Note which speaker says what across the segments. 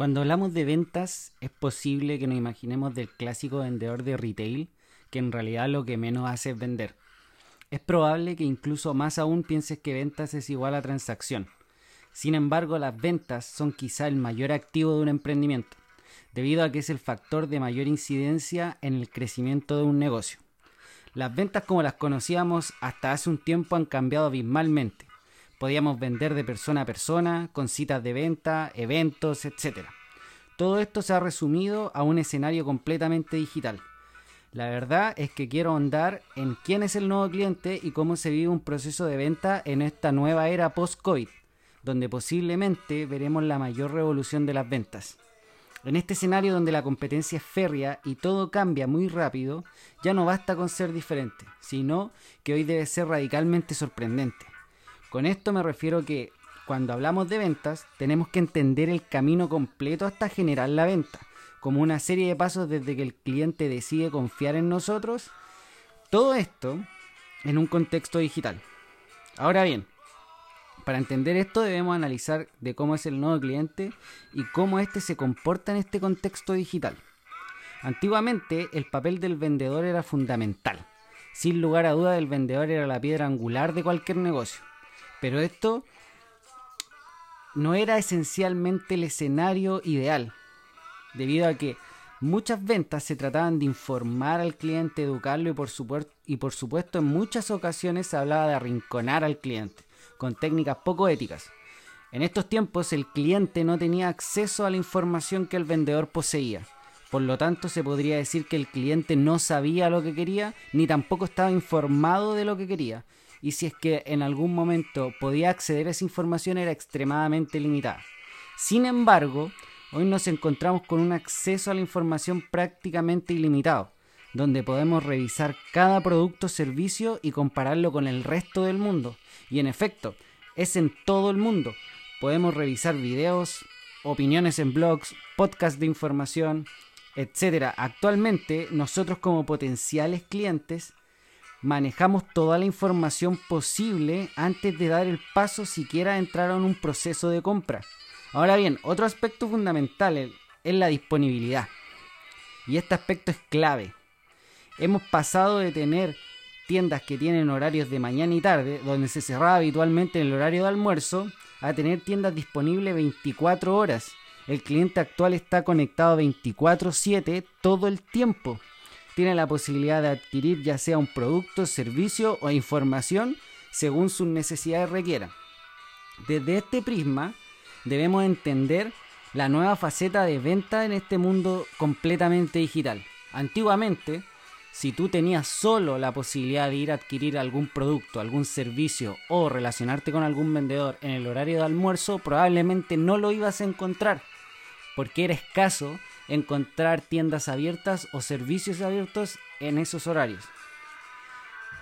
Speaker 1: Cuando hablamos de ventas, es posible que nos imaginemos del clásico vendedor de retail, que en realidad lo que menos hace es vender. Es probable que incluso más aún pienses que ventas es igual a transacción. Sin embargo, las ventas son quizá el mayor activo de un emprendimiento, debido a que es el factor de mayor incidencia en el crecimiento de un negocio. Las ventas como las conocíamos hasta hace un tiempo han cambiado abismalmente Podíamos vender de persona a persona, con citas de venta, eventos, etc. Todo esto se ha resumido a un escenario completamente digital. La verdad es que quiero ahondar en quién es el nuevo cliente y cómo se vive un proceso de venta en esta nueva era post-COVID, donde posiblemente veremos la mayor revolución de las ventas. En este escenario donde la competencia es férrea y todo cambia muy rápido, ya no basta con ser diferente, sino que hoy debe ser radicalmente sorprendente. Con esto me refiero que cuando hablamos de ventas tenemos que entender el camino completo hasta generar la venta, como una serie de pasos desde que el cliente decide confiar en nosotros. Todo esto en un contexto digital. Ahora bien, para entender esto debemos analizar de cómo es el nuevo cliente y cómo éste se comporta en este contexto digital. Antiguamente el papel del vendedor era fundamental. Sin lugar a duda el vendedor era la piedra angular de cualquier negocio. Pero esto no era esencialmente el escenario ideal, debido a que muchas ventas se trataban de informar al cliente, educarlo y por, supuesto, y por supuesto en muchas ocasiones se hablaba de arrinconar al cliente, con técnicas poco éticas. En estos tiempos el cliente no tenía acceso a la información que el vendedor poseía. Por lo tanto, se podría decir que el cliente no sabía lo que quería, ni tampoco estaba informado de lo que quería y si es que en algún momento podía acceder a esa información era extremadamente limitada. Sin embargo, hoy nos encontramos con un acceso a la información prácticamente ilimitado, donde podemos revisar cada producto o servicio y compararlo con el resto del mundo. Y en efecto, es en todo el mundo. Podemos revisar videos, opiniones en blogs, podcasts de información, etc. Actualmente, nosotros como potenciales clientes manejamos toda la información posible antes de dar el paso siquiera entrar en un proceso de compra. Ahora bien, otro aspecto fundamental es la disponibilidad. Y este aspecto es clave. Hemos pasado de tener tiendas que tienen horarios de mañana y tarde, donde se cerraba habitualmente en el horario de almuerzo, a tener tiendas disponibles 24 horas. El cliente actual está conectado 24/7 todo el tiempo tiene la posibilidad de adquirir ya sea un producto, servicio o información según sus necesidades requieran. Desde este prisma debemos entender la nueva faceta de venta en este mundo completamente digital. Antiguamente, si tú tenías solo la posibilidad de ir a adquirir algún producto, algún servicio o relacionarte con algún vendedor en el horario de almuerzo, probablemente no lo ibas a encontrar, porque era escaso encontrar tiendas abiertas o servicios abiertos en esos horarios.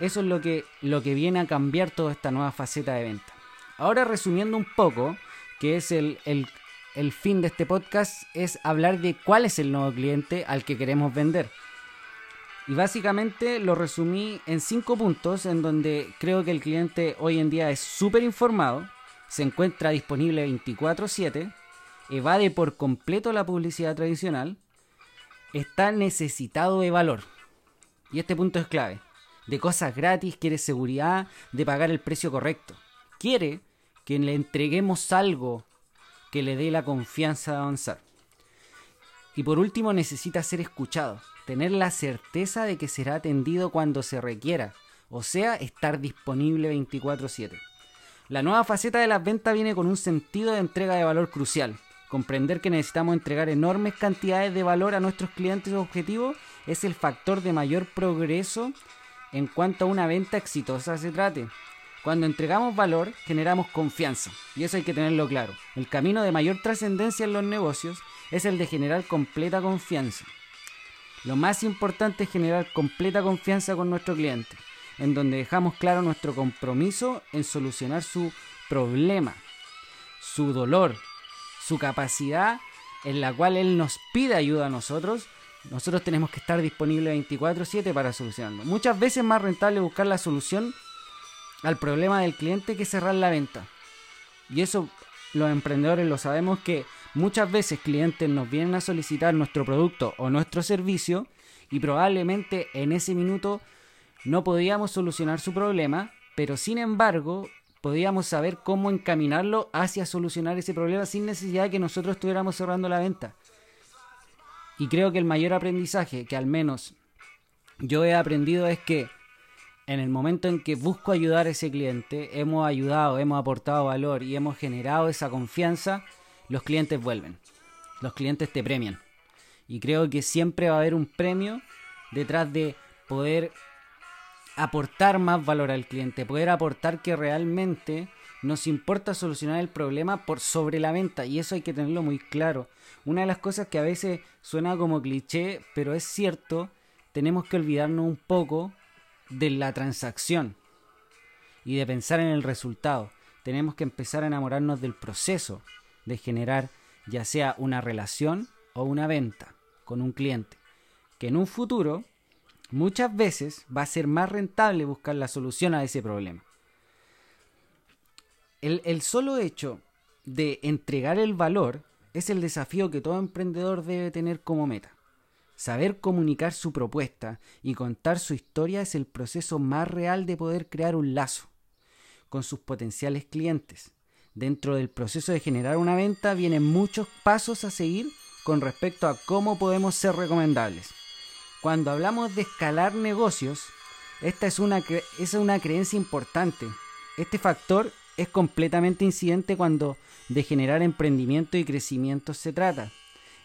Speaker 1: Eso es lo que, lo que viene a cambiar toda esta nueva faceta de venta. Ahora resumiendo un poco, que es el, el fin de este podcast, es hablar de cuál es el nuevo cliente al que queremos vender. Y básicamente lo resumí en cinco puntos en donde creo que el cliente hoy en día es súper informado, se encuentra disponible 24/7, evade por completo la publicidad tradicional, está necesitado de valor. Y este punto es clave. De cosas gratis, quiere seguridad, de pagar el precio correcto. Quiere que le entreguemos algo que le dé la confianza de avanzar. Y por último necesita ser escuchado, tener la certeza de que será atendido cuando se requiera, o sea, estar disponible 24/7. La nueva faceta de las ventas viene con un sentido de entrega de valor crucial. Comprender que necesitamos entregar enormes cantidades de valor a nuestros clientes objetivos es el factor de mayor progreso en cuanto a una venta exitosa se trate. Cuando entregamos valor, generamos confianza, y eso hay que tenerlo claro. El camino de mayor trascendencia en los negocios es el de generar completa confianza. Lo más importante es generar completa confianza con nuestro cliente, en donde dejamos claro nuestro compromiso en solucionar su problema, su dolor, su capacidad en la cual Él nos pide ayuda a nosotros, nosotros tenemos que estar disponibles 24/7 para solucionarlo. Muchas veces es más rentable buscar la solución al problema del cliente que cerrar la venta. Y eso los emprendedores lo sabemos que Muchas veces clientes nos vienen a solicitar nuestro producto o nuestro servicio y probablemente en ese minuto no podíamos solucionar su problema, pero sin embargo podíamos saber cómo encaminarlo hacia solucionar ese problema sin necesidad de que nosotros estuviéramos cerrando la venta. Y creo que el mayor aprendizaje que al menos yo he aprendido es que en el momento en que busco ayudar a ese cliente, hemos ayudado, hemos aportado valor y hemos generado esa confianza, los clientes vuelven. Los clientes te premian. Y creo que siempre va a haber un premio detrás de poder aportar más valor al cliente, poder aportar que realmente nos importa solucionar el problema por sobre la venta y eso hay que tenerlo muy claro. Una de las cosas que a veces suena como cliché, pero es cierto, tenemos que olvidarnos un poco de la transacción y de pensar en el resultado. Tenemos que empezar a enamorarnos del proceso de generar ya sea una relación o una venta con un cliente, que en un futuro muchas veces va a ser más rentable buscar la solución a ese problema. El, solo hecho de entregar el valor es el desafío que todo emprendedor debe tener como meta. Saber comunicar su propuesta y contar su historia es el proceso más real de poder crear un lazo con sus potenciales clientes Dentro del proceso de generar una venta vienen muchos pasos a seguir con respecto a cómo podemos ser recomendables. Cuando hablamos de escalar negocios, esta es una, es una creencia importante. Este factor es completamente incidente cuando de generar emprendimiento y crecimiento se trata.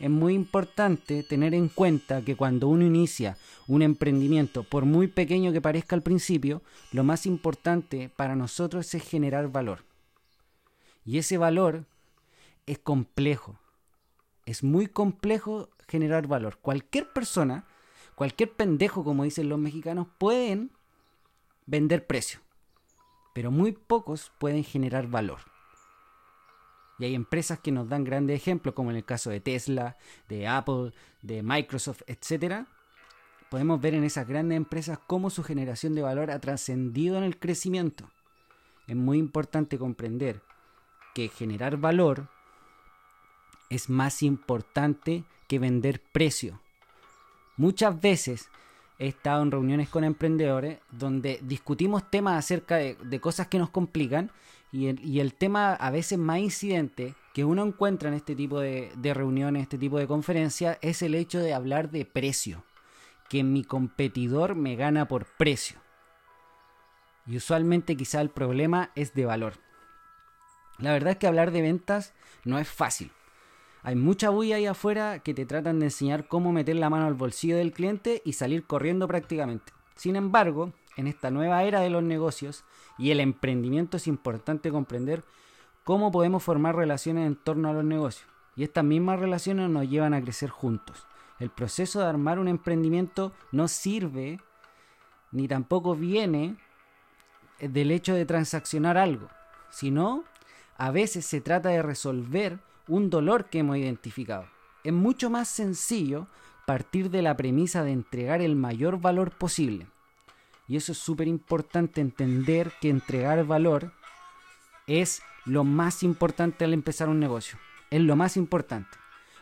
Speaker 1: Es muy importante tener en cuenta que cuando uno inicia un emprendimiento, por muy pequeño que parezca al principio, lo más importante para nosotros es generar valor. Y ese valor es complejo. Es muy complejo generar valor. Cualquier persona, cualquier pendejo, como dicen los mexicanos, pueden vender precio. Pero muy pocos pueden generar valor. Y hay empresas que nos dan grandes ejemplos, como en el caso de Tesla, de Apple, de Microsoft, etc. Podemos ver en esas grandes empresas cómo su generación de valor ha trascendido en el crecimiento. Es muy importante comprender que generar valor es más importante que vender precio. Muchas veces he estado en reuniones con emprendedores donde discutimos temas acerca de, cosas que nos complican y el, tema a veces más incidente que uno encuentra en este tipo de, de reuniones, este tipo de conferencias, es el hecho de hablar de precio. Que mi competidor me gana por precio. Y usualmente quizá el problema es de valor. La verdad es que hablar de ventas no es fácil. Hay mucha bulla ahí afuera que te tratan de enseñar cómo meter la mano al bolsillo del cliente y salir corriendo prácticamente. Sin embargo, en esta nueva era de los negocios y el emprendimiento es importante comprender cómo podemos formar relaciones en torno a los negocios. Y estas mismas relaciones nos llevan a crecer juntos. El proceso de armar un emprendimiento no sirve ni tampoco viene del hecho de transaccionar algo, sino a veces se trata de resolver un dolor que hemos identificado. Es mucho más sencillo partir de la premisa de entregar el mayor valor posible. Y eso es súper importante entender que entregar valor es lo más importante al empezar un negocio. Es lo más importante.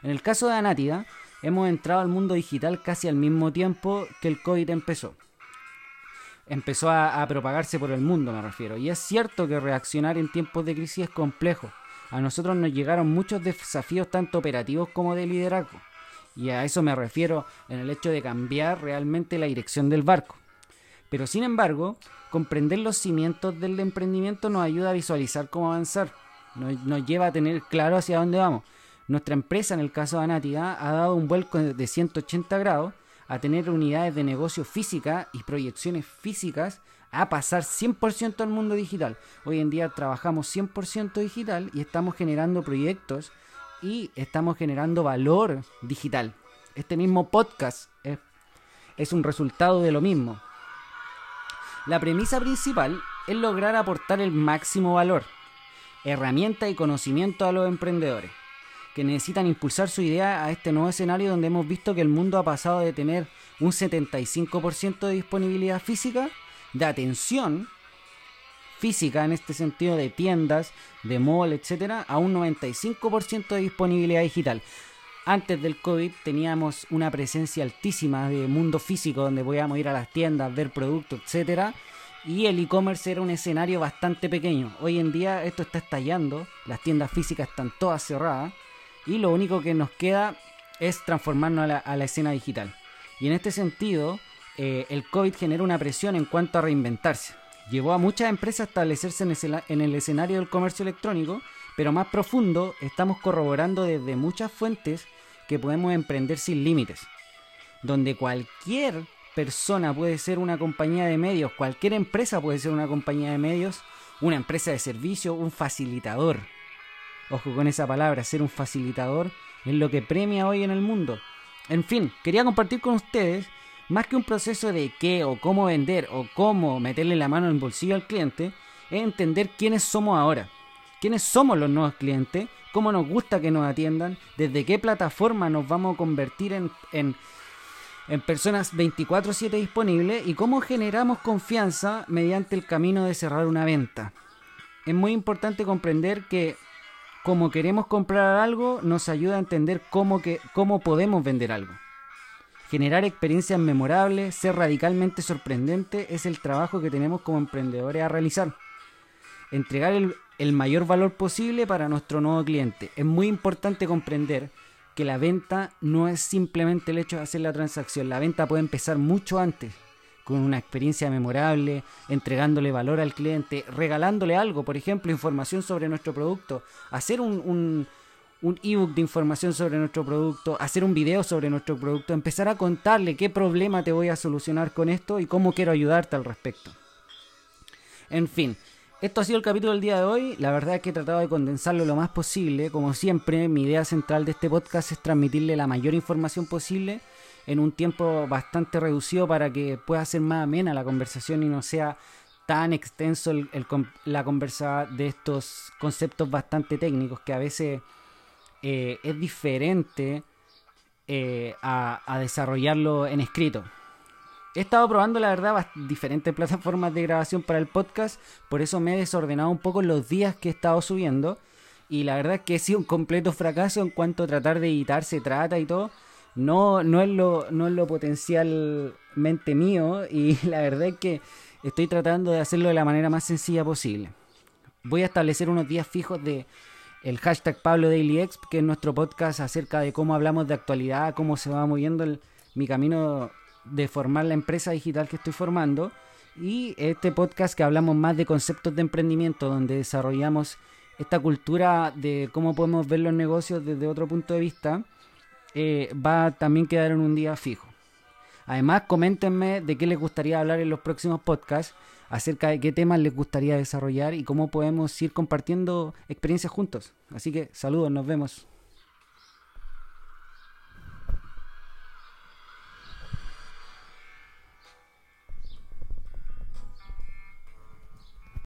Speaker 1: En el caso de Anátida, hemos entrado al mundo digital casi al mismo tiempo que el COVID empezó empezó a, propagarse por el mundo, me refiero. Y es cierto que reaccionar en tiempos de crisis es complejo. A nosotros nos llegaron muchos desafíos tanto operativos como de liderazgo. Y a eso me refiero en el hecho de cambiar realmente la dirección del barco. Pero sin embargo, comprender los cimientos del emprendimiento nos ayuda a visualizar cómo avanzar. Nos, lleva a tener claro hacia dónde vamos. Nuestra empresa, en el caso de Anátida, ha dado un vuelco de 180 grados a tener unidades de negocio física y proyecciones físicas a pasar 100% al mundo digital. Hoy en día trabajamos 100% digital y estamos generando proyectos y estamos generando valor digital. Este mismo podcast es, es un resultado de lo mismo. La premisa principal es lograr aportar el máximo valor, herramienta y conocimiento a los emprendedores que necesitan impulsar su idea a este nuevo escenario donde hemos visto que el mundo ha pasado de tener un 75% de disponibilidad física, de atención física en este sentido de tiendas, de mall, etcétera, a un 95% de disponibilidad digital. Antes del COVID teníamos una presencia altísima de mundo físico donde podíamos ir a las tiendas, ver productos, etcétera, y el e-commerce era un escenario bastante pequeño. Hoy en día esto está estallando, las tiendas físicas están todas cerradas y lo único que nos queda es transformarnos a la, escena digital. Y en este sentido, eh, el COVID genera una presión en cuanto a reinventarse. Llevó a muchas empresas a establecerse en el, escenario del comercio electrónico, pero más profundo estamos corroborando desde muchas fuentes que podemos emprender sin límites, donde cualquier persona puede ser una compañía de medios, cualquier empresa puede ser una compañía de medios, una empresa de servicio, un facilitador. Ojo con esa palabra, ser un facilitador es lo que premia hoy en el mundo. En fin, quería compartir con ustedes, más que un proceso de qué o cómo vender o cómo meterle la mano en el bolsillo al cliente, es entender quiénes somos ahora. ¿Quiénes somos los nuevos clientes? ¿Cómo nos gusta que nos atiendan? ¿Desde qué plataforma nos vamos a convertir en, en, en personas 24/7 disponibles? ¿Y cómo generamos confianza mediante el camino de cerrar una venta? Es muy importante comprender que como queremos comprar algo, nos ayuda a entender cómo, que, cómo podemos vender algo. Generar experiencias memorables, ser radicalmente sorprendente, es el trabajo que tenemos como emprendedores a realizar. Entregar el, el mayor valor posible para nuestro nuevo cliente. Es muy importante comprender que la venta no es simplemente el hecho de hacer la transacción. La venta puede empezar mucho antes con una experiencia memorable, entregándole valor al cliente, regalándole algo, por ejemplo, información sobre nuestro producto, hacer un, un, ebook de información sobre nuestro producto, hacer un video sobre nuestro producto, empezar a contarle qué problema te voy a solucionar con esto y cómo quiero ayudarte al respecto. En fin, esto ha sido el capítulo del día de hoy. La verdad es que he tratado de condensarlo lo más posible. Como siempre, mi idea central de este podcast es transmitirle la mayor información posible en un tiempo bastante reducido para que pueda ser más amena la conversación y no sea tan extenso la conversa de estos conceptos bastante técnicos que a veces eh, es diferente eh, a, desarrollarlo en escrito. He estado probando, la verdad, diferentes plataformas de grabación para el podcast, por eso me he desordenado un poco los días que he estado subiendo. Y la verdad es que he sido un completo fracaso en cuanto a tratar de editar se trata y todo no, no, es lo, no es lo potencialmente mío y la verdad es que estoy tratando de hacerlo de la manera más sencilla posible. Voy a establecer unos días fijos de el hashtag Pablo que es nuestro podcast acerca de cómo hablamos de actualidad, cómo se va moviendo mi camino de formar la empresa digital que estoy formando. Y este podcast que hablamos más de conceptos de emprendimiento, donde desarrollamos esta cultura de cómo podemos ver los negocios desde otro punto de vista eh, va a también quedar en un día fijo. Además, coméntenme de qué les gustaría hablar en los próximos podcasts, acerca de qué temas les gustaría desarrollar y cómo podemos ir compartiendo experiencias juntos. Así que saludos, nos vemos.